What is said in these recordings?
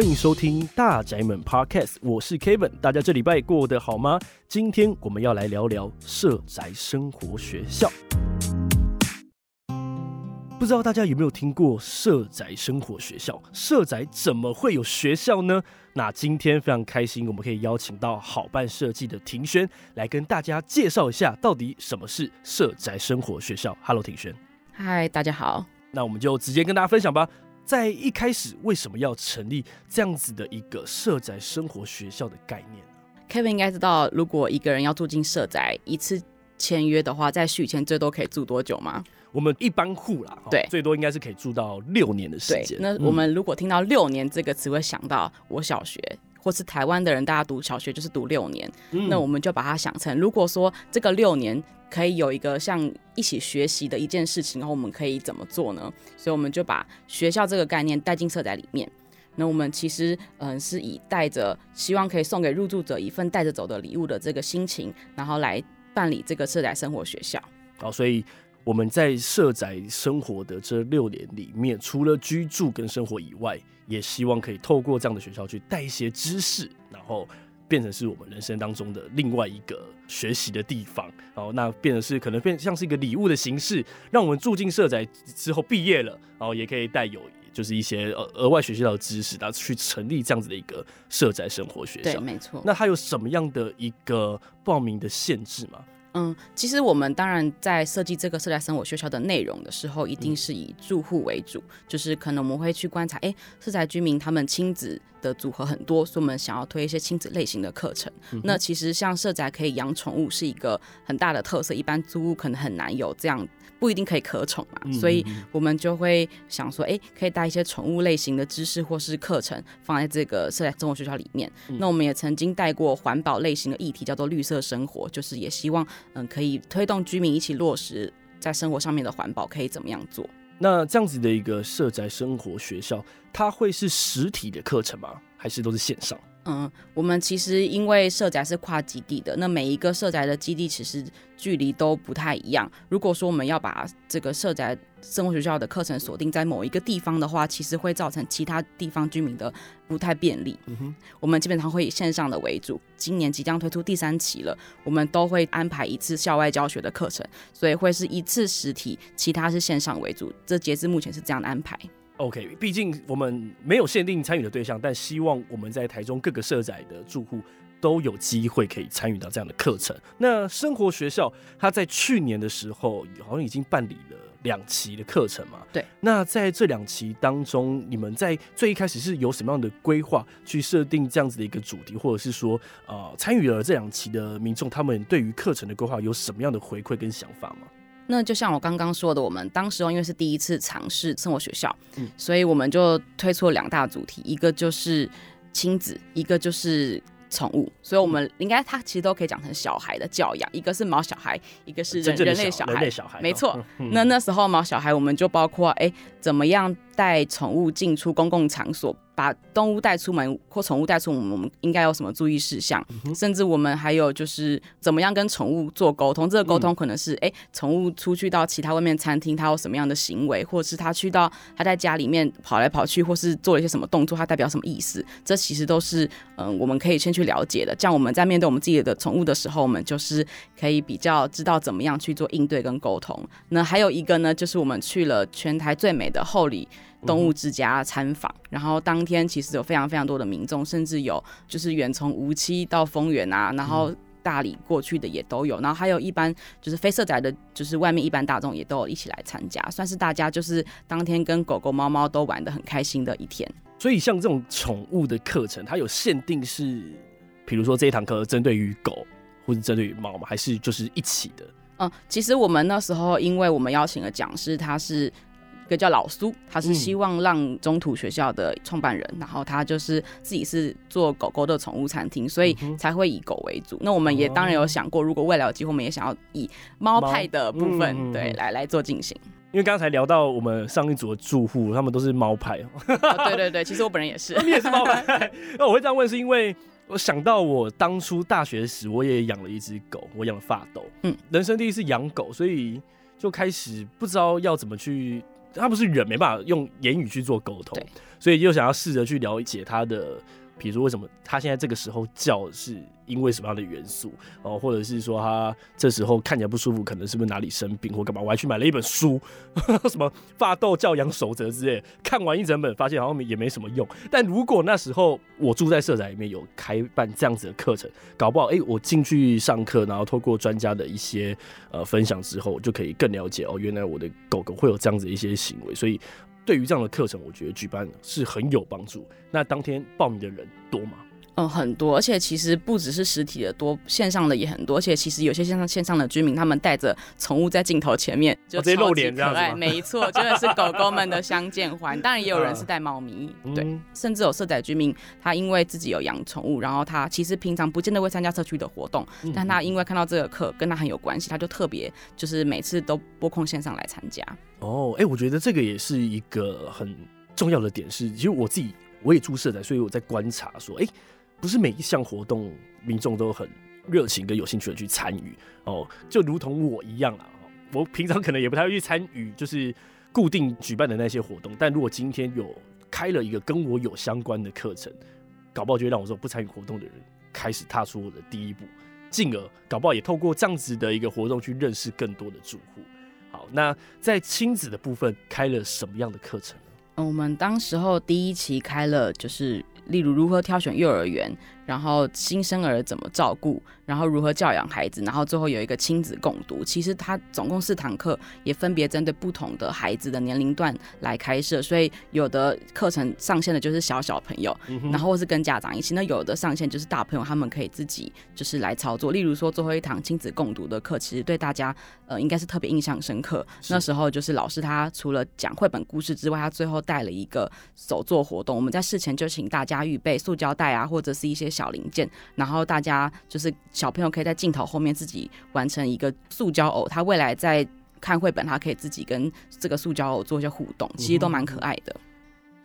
欢迎收听大宅门 Podcast，我是 Kevin，大家这礼拜过得好吗？今天我们要来聊聊社宅生活学校。不知道大家有没有听过社宅生活学校？社宅怎么会有学校呢？那今天非常开心，我们可以邀请到好办设计的庭轩来跟大家介绍一下，到底什么是社宅生活学校。Hello，庭轩。嗨，大家好。那我们就直接跟大家分享吧。在一开始，为什么要成立这样子的一个社宅生活学校的概念呢？Kevin 应该知道，如果一个人要住进社宅，一次签约的话，在续签最多可以住多久吗？我们一般户啦，对，最多应该是可以住到六年的时间。那我们如果听到六年这个词，会想到我小学。或是台湾的人，大家读小学就是读六年，嗯，那我们就把它想成，如果说这个六年可以有一个像一起学习的一件事情，然后我们可以怎么做呢？所以我们就把学校这个概念带进社宅里面。那我们其实嗯是以带着希望可以送给入住者一份带着走的礼物的这个心情，然后来办理这个社宅生活学校。好，所以。我们在社宅生活的这六年里面，除了居住跟生活以外，也希望可以透过这样的学校去带一些知识，然后变成是我们人生当中的另外一个学习的地方。然后那变成是可能变像是一个礼物的形式，让我们住进社宅之后毕业了，然后也可以带有就是一些呃额外学习到的知识，然后去成立这样子的一个社宅生活学校。对，没错。那它有什么样的一个报名的限制吗？嗯，其实我们当然在设计这个社宅生活学校的内容的时候，一定是以住户为主，嗯，就是可能我们会去观察，哎，社宅居民他们亲子的组合很多，所以我们想要推一些亲子类型的课程。嗯。那其实像社宅可以养宠物是一个很大的特色，一般租屋可能很难有这样，不一定可以可宠嘛，嗯，所以我们就会想说，哎，可以带一些宠物类型的知识或是课程放在这个社宅综合学校里面。嗯。那我们也曾经带过环保类型的议题，叫做绿色生活，就是也希望。嗯，可以推动居民一起落实在生活上面的环保，可以怎么样做？那这样子的一个社宅生活学校，它会是实体的课程吗？还是都是线上？嗯，我们其实因为社宅是跨基地的，那每一个社宅的基地其实距离都不太一样。如果说我们要把这个社宅生活学校的课程锁定在某一个地方的话，其实会造成其他地方居民的不太便利。嗯哼，我们基本上会以线上的为主。今年即将推出第三期了，我们都会安排一次校外教学的课程，所以会是一次实体，其他是线上为主。这截至目前是这样的安排。OK，毕竟我们没有限定参与的对象，但希望我们在台中各个社宅的住户都有机会可以参与到这样的课程。那生活学校，它在去年的时候好像已经办理了两期的课程嘛？对。那在这两期当中，你们在最一开始是有什么样的规划去设定这样子的一个主题，或者是说，呃，参与了这两期的民众，他们对于课程的规划有什么样的回馈跟想法吗？那就像我刚刚说的，我们当时因为是第一次尝试生活学校，嗯，所以我们就推出了两大主题，一个就是亲子，一个就是宠物。所以我们应该它其实都可以讲成小孩的教养，一个是毛小孩，一个是人人类小孩，人类小孩，没错。那那时候毛小孩，我们就包括哎、欸，怎么样带宠物进出公共场所。把动物带出门或宠物带出门，我们应该有什么注意事项？嗯？甚至我们还有就是怎么样跟宠物做沟通？这个沟通可能是，哎、嗯，宠物出去到其他外面餐厅，它有什么样的行为，或者是它去到它在家里面跑来跑去，或是做了一些什么动作，它代表什么意思？这其实都是嗯，我们可以先去了解的。这样我们在面对我们自己的宠物的时候，我们就是可以比较知道怎么样去做应对跟沟通。那还有一个呢，就是我们去了全台最美的后里。动物之家参访，然后当天其实有非常非常多的民众，甚至有就是远从无期到丰原啊，然后大理过去的也都有，然后还有一般就是非社宅的，就是外面一般大众也都有一起来参加，算是大家就是当天跟狗狗猫猫都玩的很开心的一天。所以像这种宠物的课程，它有限定是，比如说这一堂课针对于狗或者针对于猫吗？还是就是一起的？嗯，其实我们那时候因为我们邀请的讲师，他是。一个叫老苏，他是希望让中途学校的创办人，嗯，然后他就是自己是做狗狗的宠物餐厅，所以才会以狗为主。嗯、那我们也当然有想过，如果未来有机会，我们也想要以猫派的部分，嗯、对，来来做进行。因为刚才聊到我们上一组的住户，他们都是猫派。哦，对对对，其实我本人也是，你也是猫派。那我会这样问，是因为我想到我当初大学时，我也养了一只狗，我养了发斗。嗯，人生第一次养狗，所以就开始不知道要怎么去。他不是人，没办法用言语去做沟通，所以又想要试着去了解他的。比如说，为什么他现在这个时候叫，是因为什么样的元素哦？或者是说他这时候看起来不舒服，可能是不是哪里生病或干嘛？我还去买了一本书，什么《发痘教养守则》之类，看完一整本，发现好像也没什么用。但如果那时候我住在社宅里面有开办这样子的课程，搞不好哎、我进去上课，然后透过专家的一些呃分享之后，就可以更了解哦，原来我的狗狗会有这样子的一些行为，所以。对于这样的课程，我觉得举办是很有帮助。那当天报名的人多吗？嗯，很多，而且其实不只是实体的多，线上的也很多。而且其实有些线上线上的居民，他们带着宠物在镜头前面，就直接露脸这样子。没错，真的是狗狗们的相见欢。当然也有人是带猫咪，嗯、对，甚至有社宅居民，他因为自己有养宠物，然后他其实平常不见得会参加社区的活动，嗯、但他因为看到这个课跟他很有关系，他就特别就是每次都拨空线上来参加。哦，哎，我觉得这个也是一个很重要的点是，其实我自己我也住社宅，所以我在观察说，哎。不是每一项活动民众都很热情跟有兴趣的去参与哦，就如同我一样啦。我平常可能也不太会去参与，就是固定举办的那些活动。但如果今天有开了一个跟我有相关的课程，搞不好就会让我说不参与活动的人开始踏出我的第一步，进而搞不好也透过这样子的一个活动去认识更多的住户。好，那在亲子的部分开了什么样的课程呢？我们当时候第一期开了就是。例如如何挑选幼儿园，然后新生儿怎么照顾，然后如何教养孩子，然后最后有一个亲子共读。其实它总共四堂课，也分别针对不同的孩子的年龄段来开设。所以有的课程上线的就是小小朋友，嗯、然后或是跟家长一起；那有的上线就是大朋友，他们可以自己就是来操作。例如说最后一堂亲子共读的课，其实对大家呃应该是特别印象深刻。那时候就是老师他除了讲绘本故事之外，他最后带了一个手作活动。我们在事前就请大家预备塑胶袋啊，或者是一些小零件，然后大家就是小朋友可以在镜头后面自己完成一个塑胶偶，他未来在看绘本，他可以自己跟这个塑胶偶做一些互动，其实都蛮可爱的。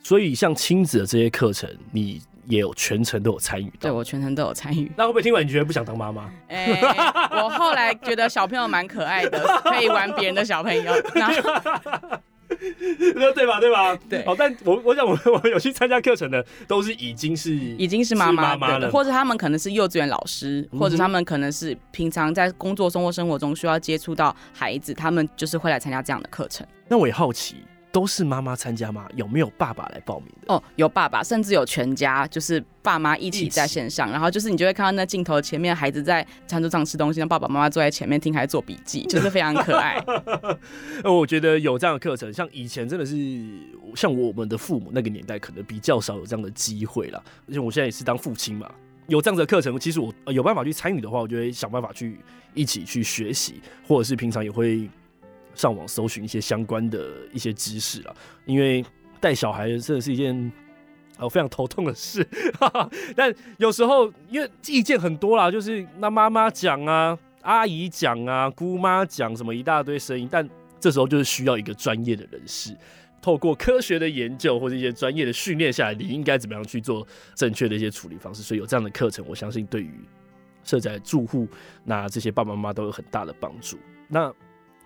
所以像亲子的这些课程，你也有全程都有参与？对，我全程都有参与。那会不会听完你觉得不想当妈妈？哎、欸，我后来觉得小朋友蛮可爱的，可以玩别人的小朋友。然后 对吧？对吧？对。哦，但我我想，我我有去参加课程的，都是已经是已经是妈妈妈了，或者他们可能是幼稚园老师，或者他们可能是平常在工作、生活、生活中需要接触到孩子，他们就是会来参加这样的课程。那我也好奇。都是妈妈参加吗？有没有爸爸来报名的？哦，有爸爸，甚至有全家，就是爸妈一起在线上，然后就是你就会看到那镜头前面孩子在餐桌上吃东西，那爸爸妈妈坐在前面听，还做笔记，就是非常可爱。我觉得有这样的课程，像以前真的是像我们的父母那个年代，可能比较少有这样的机会了。而且我现在也是当父亲嘛，有这样的课程，其实我有办法去参与的话，我就会想办法去一起去学习，或者是平常也会。上网搜寻一些相关的一些知识了，因为带小孩真的是一件哦非常头痛的事。但有时候因为意见很多啦，就是那妈妈讲啊，阿姨讲啊，姑妈讲什么一大堆声音，但这时候就是需要一个专业的人士，透过科学的研究或者一些专业的训练下来，你应该怎么样去做正确的一些处理方式。所以有这样的课程，我相信对于社宅住户那这些爸爸妈妈都有很大的帮助。那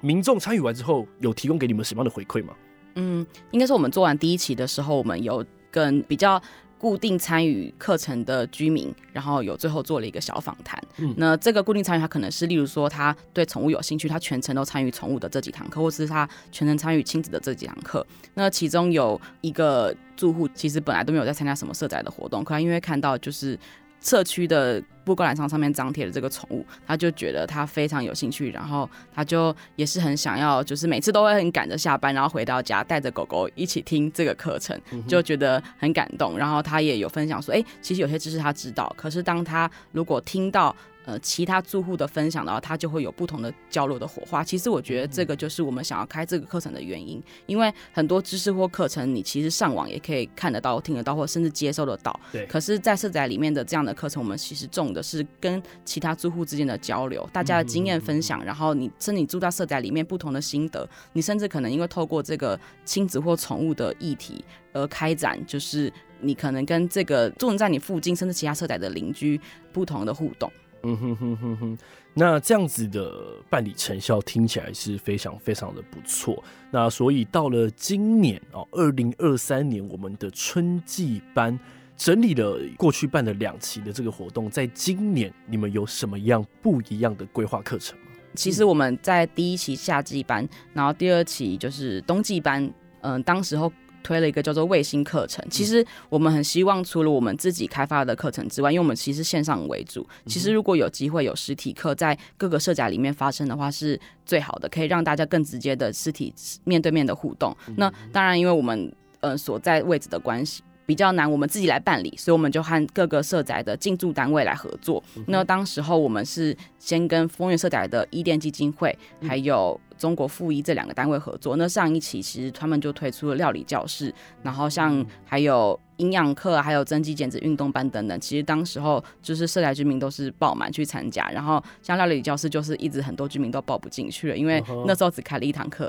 民众参与完之后，有提供给你们什么样的回馈吗？嗯，应该是我们做完第一期的时候，我们有跟比较固定参与课程的居民，然后有最后做了一个小访谈。嗯，那这个固定参与，他可能是例如说他对宠物有兴趣，他全程都参与宠物的这几堂课，或是他全程参与亲子的这几堂课。那其中有一个住户，其实本来都没有在参加什么社宅的活动，可他因为看到就是。社区的布告栏上上面张贴的这个宠物，他就觉得他非常有兴趣，然后他就也是很想要，就是每次都会很赶着下班，然后回到家带着狗狗一起听这个课程，就觉得很感动。然后他也有分享说，哎，其实有些知识他知道，可是当他如果听到。呃，其他住户的分享的话，它就会有不同的交流的火花。其实我觉得这个就是我们想要开这个课程的原因，因为很多知识或课程，你其实上网也可以看得到、听得到，或甚至接收得到。对。可是，在社宅里面的这样的课程，我们其实重的是跟其他住户之间的交流，大家的经验分享。然后你甚至你住在社宅里面不同的心得，你甚至可能因为透过这个亲子或宠物的议题而开展，就是你可能跟这个住在你附近甚至其他社宅的邻居不同的互动。嗯哼哼哼哼，那这样子的办理成效听起来是非常非常的不错。那所以到了今年哦，二零二三年，我们的春季班整理了过去办的两期的这个活动，在今年你们有什么样不一样的规划课程吗？其实我们在第一期夏季班，然后第二期就是冬季班，嗯、当时候。推了一个叫做卫星课程，其实我们很希望除了我们自己开发的课程之外，因为我们其实线上为主，其实如果有机会有实体课在各个社宅里面发生的话，是最好的，可以让大家更直接的实体面对面的互动。那当然，因为我们呃所在位置的关系。比较难，我们自己来办理，所以我们就和各个社宅的进驻单位来合作。那当时候我们是先跟丰原社宅的伊甸基金会，还有中国附一这两个单位合作。那上一期其实他们就推出了料理教室，然后像还有营养课，还有增肌减脂运动班等等。其实当时候就是社宅居民都是爆满去参加，然后像料理教室就是一直很多居民都报不进去了，因为那时候只开了一堂课。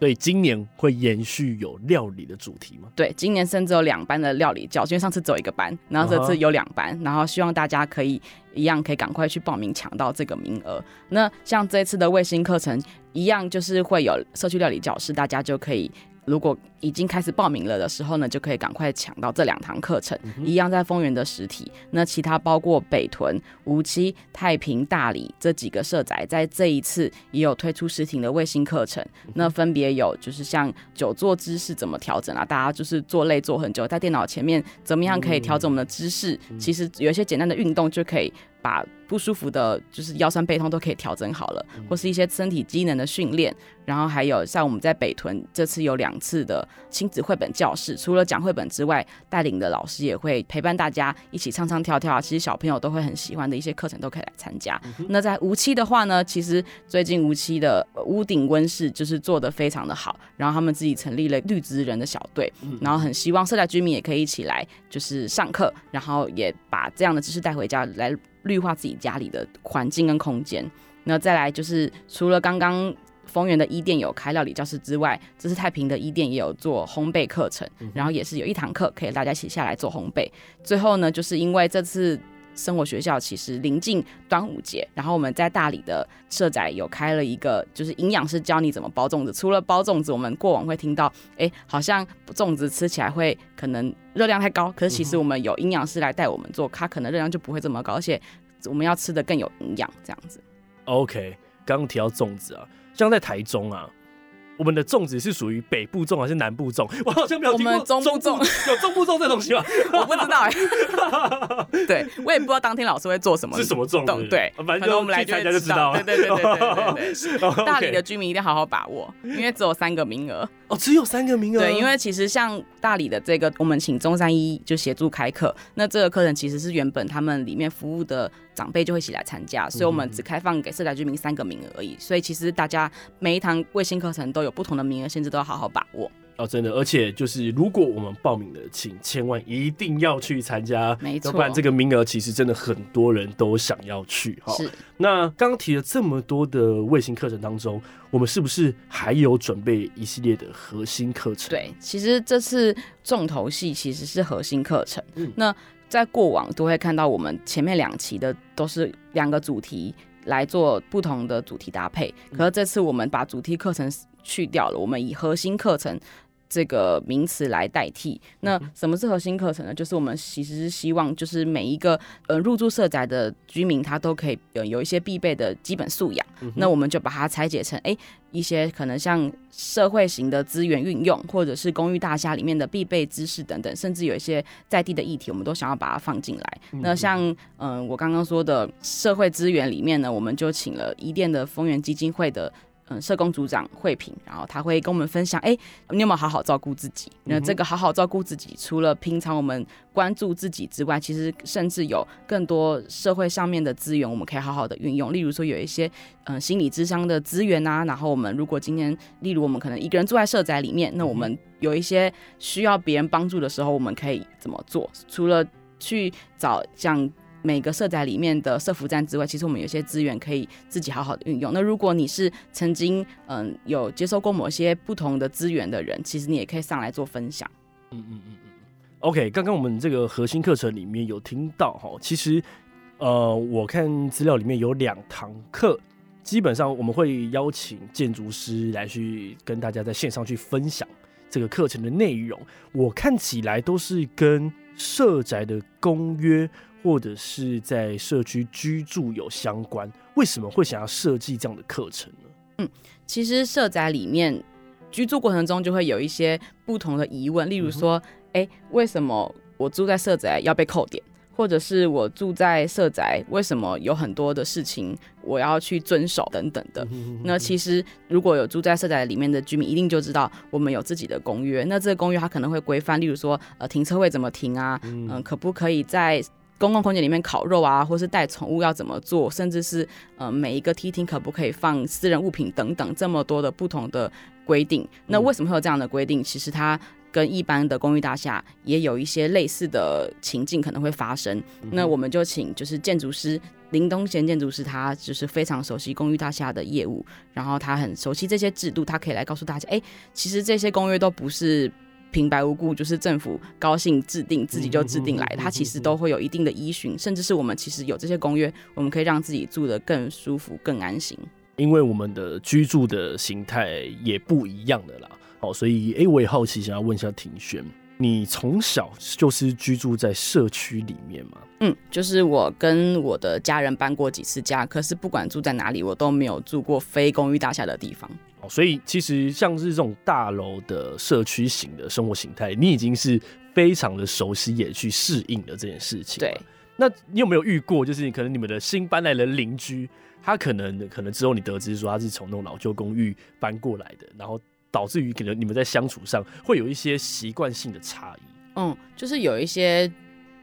所以今年会延续有料理的主题吗？对，今年甚至有两班的料理教，因为上次只有一个班，然后这次有两班，然后希望大家可以一样可以赶快去报名抢到这个名额。那像这次的卫星课程一样，就是会有社区料理教室，大家就可以。如果已经开始报名了的时候呢，就可以赶快抢到这两堂课程，嗯、一样在丰原的实体。那其他包括北屯、无期、太平、大理这几个社宅，在这一次也有推出实体的卫星课程。嗯、那分别有就是像久坐姿势怎么调整啊，大家就是坐累坐很久，在电脑前面怎么样可以调整我们的姿势？嗯、其实有一些简单的运动就可以。把不舒服的，就是腰酸背痛都可以调整好了，或是一些身体机能的训练，然后还有像我们在北屯这次有两次的亲子绘本教室，除了讲绘本之外，带领的老师也会陪伴大家一起唱唱跳跳啊，其实小朋友都会很喜欢的一些课程都可以来参加。那在无期的话呢，其实最近无期的屋顶温室就是做的非常的好，然后他们自己成立了绿植人的小队，然后很希望社宅居民也可以一起来就是上课，然后也把这样的知识带回家来。绿化自己家里的环境跟空间。那再来就是，除了刚刚丰原的一店有开料理教室之外，这是太平的一店也有做烘焙课程，然后也是有一堂课可以大家一起下来做烘焙。最后呢，就是因为这次生活学校其实临近端午节，然后我们在大理的社宅有开了一个，就是营养师教你怎么包粽子。除了包粽子，我们过往会听到，哎、欸，好像粽子吃起来会可能热量太高，可是其实我们有营养师来带我们做，它可能热量就不会这么高，而且我们要吃的更有营养，这样子。OK，刚刚提到粽子啊，像在台中啊。我们的粽子是属于北部粽还是南部粽？我好像没有听过中部粽，有中部粽这东西吗？我不知道哎、欸。对，我也不知道当天老师会做什么，是什么粽？对，反正我们来参加就知道了。对对对对对。大理的居民一定要好好把握，因为只有三个名额。哦，只有三个名额。对，因为其实像大理的这个，我们请中山医就协助开课，那这个课程其实是原本他们里面服务的。长辈就会一起来参加，所以我们只开放给社宅居民三个名额而已。所以其实大家每一堂卫星课程都有不同的名额限制，都要好好把握哦。真的，而且就是如果我们报名了，请千万一定要去参加，没错，要不然这个名额其实真的很多人都想要去哈。是。那刚刚提了这么多的卫星课程当中，我们是不是还有准备一系列的核心课程？对，其实这次重头戏其实是核心课程。嗯，那。在过往都会看到，我们前面两期的都是两个主题来做不同的主题搭配，可是这次我们把主题课程去掉了，我们以核心课程。这个名词来代替。那什么是核心课程呢？就是我们其实是希望，就是每一个呃入住社宅的居民，他都可以有有一些必备的基本素养。嗯、那我们就把它拆解成，哎，一些可能像社会型的资源运用，或者是公寓大厦里面的必备知识等等，甚至有一些在地的议题，我们都想要把它放进来。嗯、那像嗯、呃，我刚刚说的社会资源里面呢，我们就请了伊甸的丰源基金会的。嗯，社工组长慧萍，然后他会跟我们分享，哎，你有没有好好照顾自己？那这个好好照顾自己，除了平常我们关注自己之外，其实甚至有更多社会上面的资源，我们可以好好的运用。例如说，有一些嗯心理智商的资源啊，然后我们如果今天，例如我们可能一个人住在社宅里面，那我们有一些需要别人帮助的时候，我们可以怎么做？除了去找像。每个社宅里面的社服站之外，其实我们有些资源可以自己好好的运用。那如果你是曾经嗯有接受过某些不同的资源的人，其实你也可以上来做分享。嗯嗯嗯嗯。OK，刚刚我们这个核心课程里面有听到哈，其实呃，我看资料里面有两堂课，基本上我们会邀请建筑师来去跟大家在线上去分享这个课程的内容。我看起来都是跟社宅的公约或者是在社区居住有相关。为什么会想要设计这样的课程呢？嗯，其实社宅里面居住过程中就会有一些不同的疑问，例如说，哎、嗯，为什么我住在社宅要被扣点？或者是我住在社宅，为什么有很多的事情我要去遵守等等的？那其实如果有住在社宅里面的居民，一定就知道我们有自己的公约。那这个公约它可能会规范，例如说，呃，停车位怎么停啊？嗯、呃，可不可以在公共空间里面烤肉啊？或是带宠物要怎么做？甚至是呃，每一个梯厅可不可以放私人物品等等，这么多的不同的规定。那为什么会有这样的规定？其实它。跟一般的公寓大厦也有一些类似的情境可能会发生，那我们就请就是建筑师林东贤建筑师，他就是非常熟悉公寓大厦的业务，然后他很熟悉这些制度，他可以来告诉大家，哎、欸，其实这些公约都不是平白无故，就是政府高兴制定自己就制定来的，它其实都会有一定的依循，甚至是我们其实有这些公约，我们可以让自己住得更舒服、更安心，因为我们的居住的形态也不一样的啦。好，所以哎、欸，我也好奇，想要问一下庭轩，你从小就是居住在社区里面吗？嗯，就是我跟我的家人搬过几次家，可是不管住在哪里，我都没有住过非公寓大厦的地方。哦，所以其实像是这种大楼的社区型的生活形态，你已经是非常的熟悉，也去适应了这件事情。对，那你有没有遇过，就是可能你们的新搬来的邻居，他可能可能之后你得知说他是从那种老旧公寓搬过来的，然后。导致于可能你们在相处上会有一些习惯性的差异。嗯，就是有一些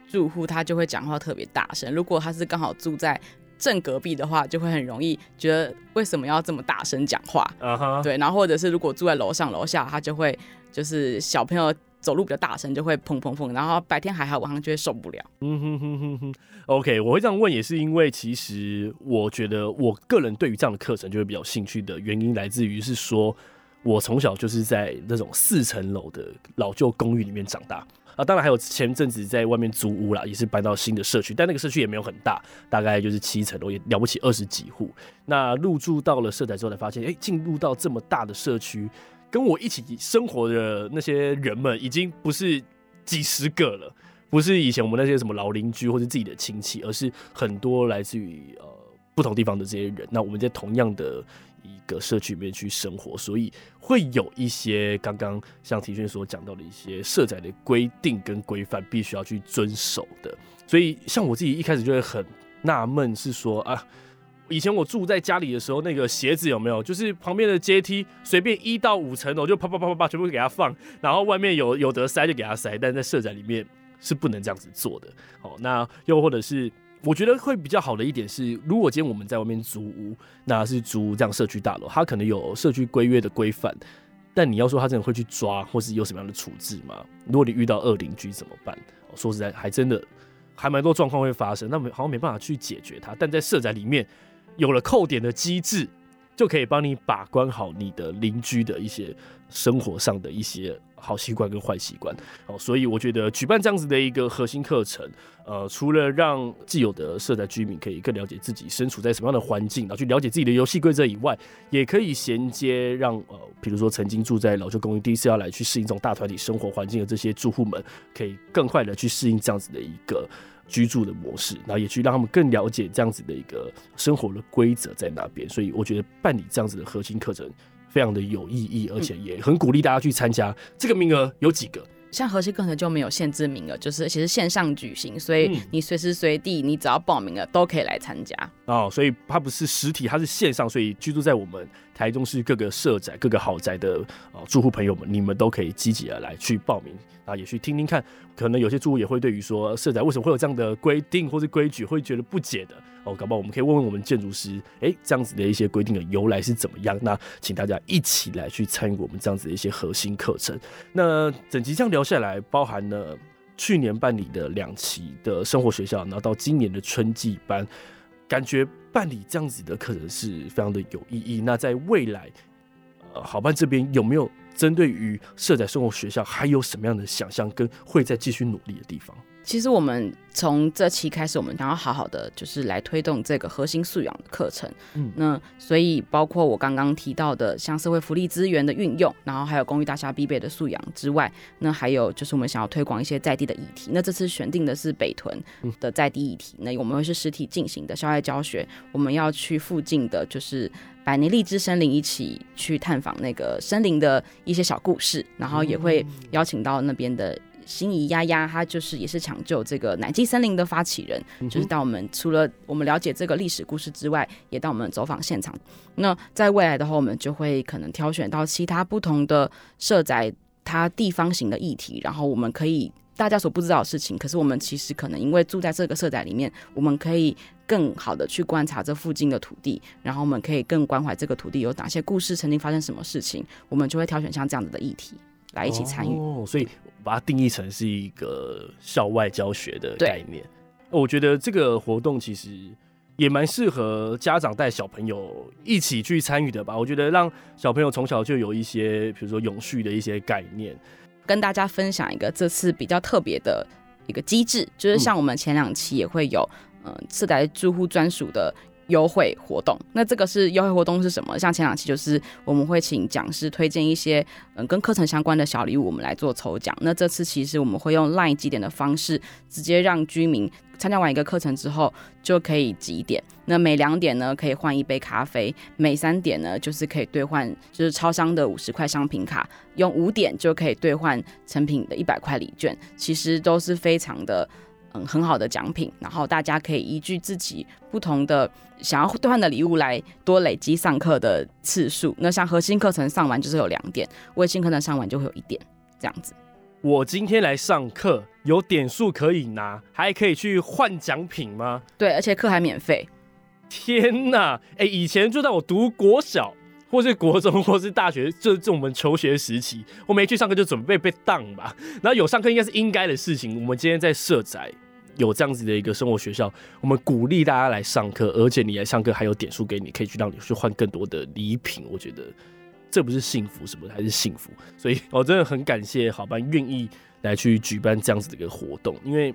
住户他就会讲话特别大声，如果他是刚好住在正隔壁的话，就会很容易觉得为什么要这么大声讲话。啊哈。对，然后或者是如果住在楼上楼下，他就会就是小朋友走路比较大声，就会砰砰砰，然后白天还好，晚上就会受不了。嗯哼哼哼哼。OK，我会这样问也是因为其实我觉得我个人对于这样的课程就会比较兴趣的原因来自于是说。我从小就是在那种四层楼的老旧公寓里面长大啊，当然还有前阵子在外面租屋啦，也是搬到新的社区，但那个社区也没有很大，大概就是七层楼，也了不起二十几户。那入住到了社宅之后，才发现，哎，进入到这么大的社区，跟我一起生活的那些人们已经不是几十个了，不是以前我们那些什么老邻居或者自己的亲戚，而是很多来自于呃不同地方的这些人。那我们在同样的。一个社区里面去生活，所以会有一些刚刚像提讯所讲到的一些社宅的规定跟规范，必须要去遵守的。所以像我自己一开始就会很纳闷，是说啊，以前我住在家里的时候，那个鞋子有没有，就是旁边的阶梯随便一到五层楼就啪啪啪啪啪全部给它放，然后外面有有得塞就给它塞，但在社宅里面是不能这样子做的。好，那又或者是。我觉得会比较好的一点是，如果今天我们在外面租屋，那是租这样社区大楼，它可能有社区规约的规范，但你要说他真的会去抓，或是有什么样的处置吗？如果你遇到恶邻居怎么办？说实在，还真的还蛮多状况会发生，那没好像没办法去解决它。但在社宅里面有了扣点的机制，就可以帮你把关好你的邻居的一些生活上的一些。好习惯跟坏习惯，哦，所以我觉得举办这样子的一个核心课程，呃，除了让既有的社宅居民可以更了解自己身处在什么样的环境，然后去了解自己的游戏规则以外，也可以衔接让呃，比如说曾经住在老旧公寓，第一次要来去适应这种大团体生活环境的这些住户们，可以更快的去适应这样子的一个居住的模式，然后也去让他们更了解这样子的一个生活的规则在那边。所以我觉得办理这样子的核心课程。非常的有意义，而且也很鼓励大家去参加。这个名额有几个？像核心课程就没有限制名额，就是其实线上举行，所以你随时随地，你只要报名了都可以来参加。哦，所以它不是实体，它是线上，所以居住在我们台中市各个社宅、各个豪宅的呃住户朋友们，你们都可以积极的来去报名，啊也去听听看。可能有些住户也会对于说社宅为什么会有这样的规定或是规矩，会觉得不解的。哦，搞不好我们可以问问我们建筑师，哎，这样子的一些规定的由来是怎么样？那请大家一起来去参与我们这样子的一些核心课程。那整集这样聊下来，包含了去年办理的两期的生活学校，然后到今年的春季班，感觉办理这样子的课程是非常的有意义。那在未来，呃，好办这边有没有针对于社宅生活学校还有什么样的想象，跟会再继续努力的地方？其实我们从这期开始，我们想要好好的就是来推动这个核心素养的课程。嗯，那所以包括我刚刚提到的，像社会福利资源的运用，然后还有公寓大厦必备的素养之外，那还有就是我们想要推广一些在地的议题。那这次选定的是北屯的在地议题，那我们会是实体进行的校外教学。我们要去附近的就是百年荔枝森林，一起去探访那个森林的一些小故事，然后也会邀请到那边的。心仪丫丫，她就是也是抢救这个乃基森林的发起人，嗯、就是到我们除了我们了解这个历史故事之外，也到我们走访现场。那在未来的话，我们就会可能挑选到其他不同的社宅，它地方型的议题，然后我们可以大家所不知道的事情，可是我们其实可能因为住在这个社宅里面，我们可以更好的去观察这附近的土地，然后我们可以更关怀这个土地有哪些故事，曾经发生什么事情，我们就会挑选像这样子的议题来一起参与。哦，所以。把它定义成是一个校外教学的概念，我觉得这个活动其实也蛮适合家长带小朋友一起去参与的吧。我觉得让小朋友从小就有一些，比如说永续的一些概念，跟大家分享一个这次比较特别的一个机制，就是像我们前两期也会有，嗯，社宅住户专属的。优惠活动，那这个是优惠活动是什么？像前两期就是我们会请讲师推荐一些嗯跟课程相关的小礼物，我们来做抽奖。那这次其实我们会用 LINE 集点的方式，直接让居民参加完一个课程之后就可以集点。那每两点呢可以换一杯咖啡，每三点呢就是可以兑换就是超商的五十块商品卡，用五点就可以兑换成品的一百块礼券。其实都是非常的。嗯，很好的奖品，然后大家可以依据自己不同的想要兑换的礼物来多累积上课的次数。那像核心课程上完就是有两点，微信课程上完就会有一点，这样子。我今天来上课有点数可以拿，还可以去换奖品吗？对，而且课还免费。天哪，哎、欸，以前就在我读国小，或是国中，或是大学，就就我们求学时期，我没去上课就准备被当吧。然后有上课应该是应该的事情。我们今天在社宅有这样子的一个生活学校，我们鼓励大家来上课，而且你来上课还有点数给你，可以去让你去换更多的礼品。我觉得这不是幸福，是不是还是幸福？所以我真的很感谢好班愿意来去举办这样子的一个活动，因为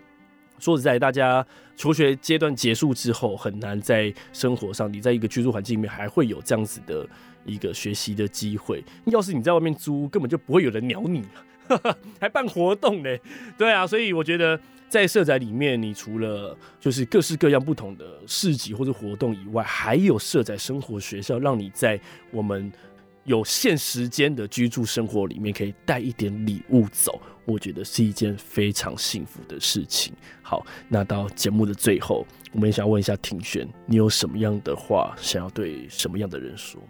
说实在，大家求学阶段结束之后，很难在生活上，你在一个居住环境里面还会有这样子的一个学习的机会。要是你在外面租，根本就不会有人鸟你，还办活动呢？对啊，所以我觉得。在社宅里面，你除了就是各式各样不同的市集或者活动以外，还有社宅生活学校，让你在我们有限时间的居住生活里面，可以带一点礼物走。我觉得是一件非常幸福的事情。好，那到节目的最后，我们也想问一下庭轩，你有什么样的话想要对什么样的人说吗？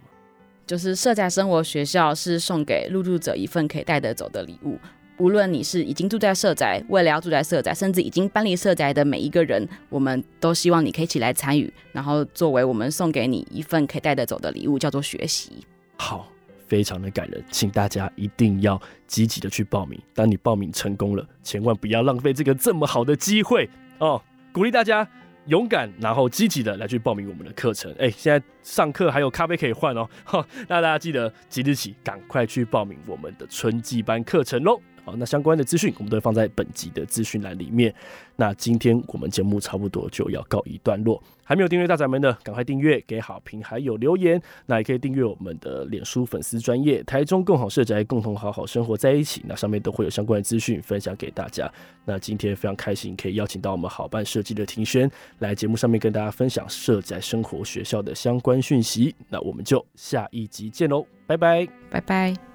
就是社宅生活学校是送给入住者一份可以带得走的礼物。无论你是已经住在社宅，未来要住在社宅，甚至已经搬离社宅的每一个人，我们都希望你可以起来参与，然后作为我们送给你一份可以带得走的礼物，叫做学习。好，非常的感人，请大家一定要积极的去报名。当你报名成功了，千万不要浪费这个这么好的机会哦！鼓励大家勇敢，然后积极的来去报名我们的课程。哎，现在上课还有咖啡可以换哦，那大家记得即日起赶快去报名我们的春季班课程喽！好，那相关的资讯我们都会放在本集的资讯栏里面。那今天我们节目差不多就要告一段落，还没有订阅大宅门的，赶快订阅，给好评，还有留言。那也可以订阅我们的脸书粉丝专业台中共好社宅，共同好好生活在一起。那上面都会有相关的资讯分享给大家。那今天非常开心可以邀请到我们好办设计的庭轩来节目上面跟大家分享社宅生活学校的相关讯息。那我们就下一集见喽，拜拜，拜拜。